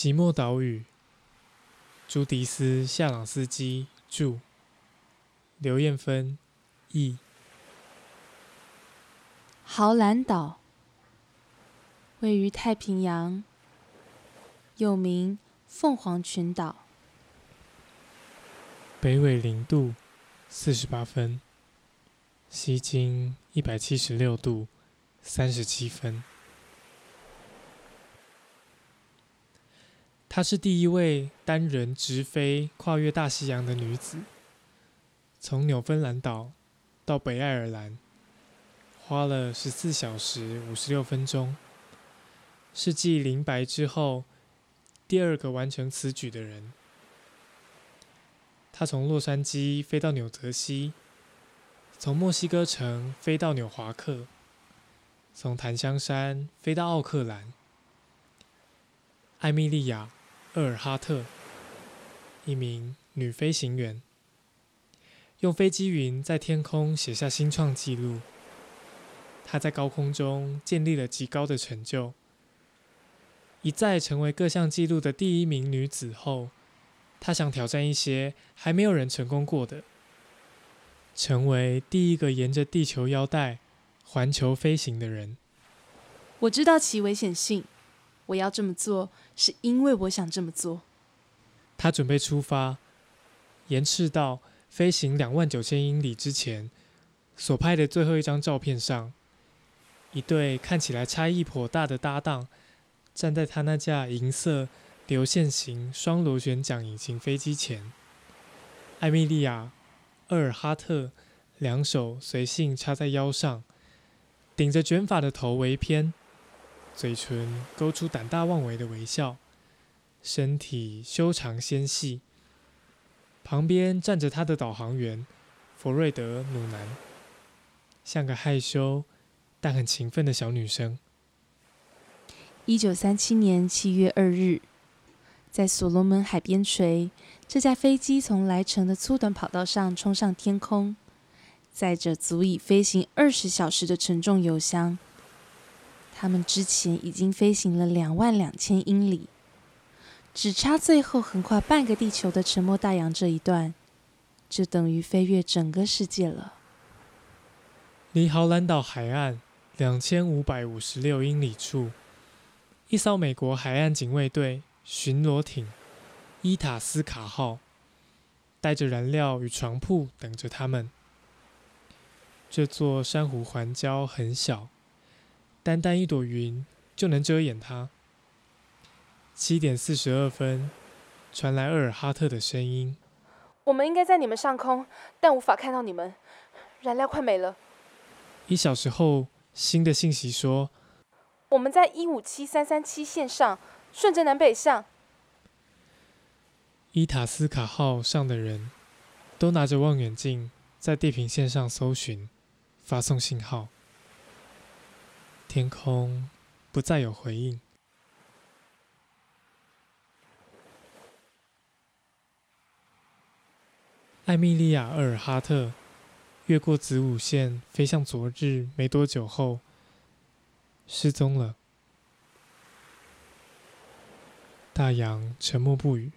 即墨岛屿，朱迪斯·夏朗斯基著，刘艳芬译。豪兰岛位于太平洋，又名凤凰群岛，北纬零度四十八分，西经一百七十六度三十七分。她是第一位单人直飞跨越大西洋的女子，从纽芬兰岛到北爱尔兰。花了十四小时五十六分钟，是继林白之后第二个完成此举的人。她从洛杉矶飞到纽泽西，从墨西哥城飞到纽华克，从檀香山飞到奥克兰。艾米莉亚·厄尔哈特，一名女飞行员，用飞机云在天空写下新创纪录。她在高空中建立了极高的成就，一再成为各项纪录的第一名女子后，她想挑战一些还没有人成功过的，成为第一个沿着地球腰带环球飞行的人。我知道其危险性，我要这么做是因为我想这么做。他准备出发，延赤道飞行两万九千英里之前所拍的最后一张照片上。一对看起来差异颇大的搭档，站在他那架银色流线型双螺旋桨引擎飞机前。艾米莉亚·厄尔哈特两手随性插在腰上，顶着卷发的头微偏，嘴唇勾出胆大妄为的微笑，身体修长纤细。旁边站着他的导航员弗瑞德·努南，像个害羞。但很勤奋的小女生。一九三七年七月二日，在所罗门海边陲，这架飞机从来城的粗短跑道上冲上天空，载着足以飞行二十小时的沉重油箱。他们之前已经飞行了两万两千英里，只差最后横跨半个地球的沉默大洋这一段，就等于飞越整个世界了。离豪兰岛海岸。两千五百五十六英里处，一艘美国海岸警卫队巡逻艇“伊塔斯卡号”带着燃料与床铺等着他们。这座珊瑚环礁很小，单单一朵云就能遮掩它。七点四十二分，传来厄尔哈特的声音：“我们应该在你们上空，但无法看到你们，燃料快没了。”一小时后。新的信息说：“我们在一五七三三七线上，顺着南北向。伊塔斯卡号上的人都拿着望远镜在地平线上搜寻，发送信号。天空不再有回应。艾米莉亚·厄尔哈特。”越过子午线，飞向昨日没多久后，失踪了。大洋沉默不语。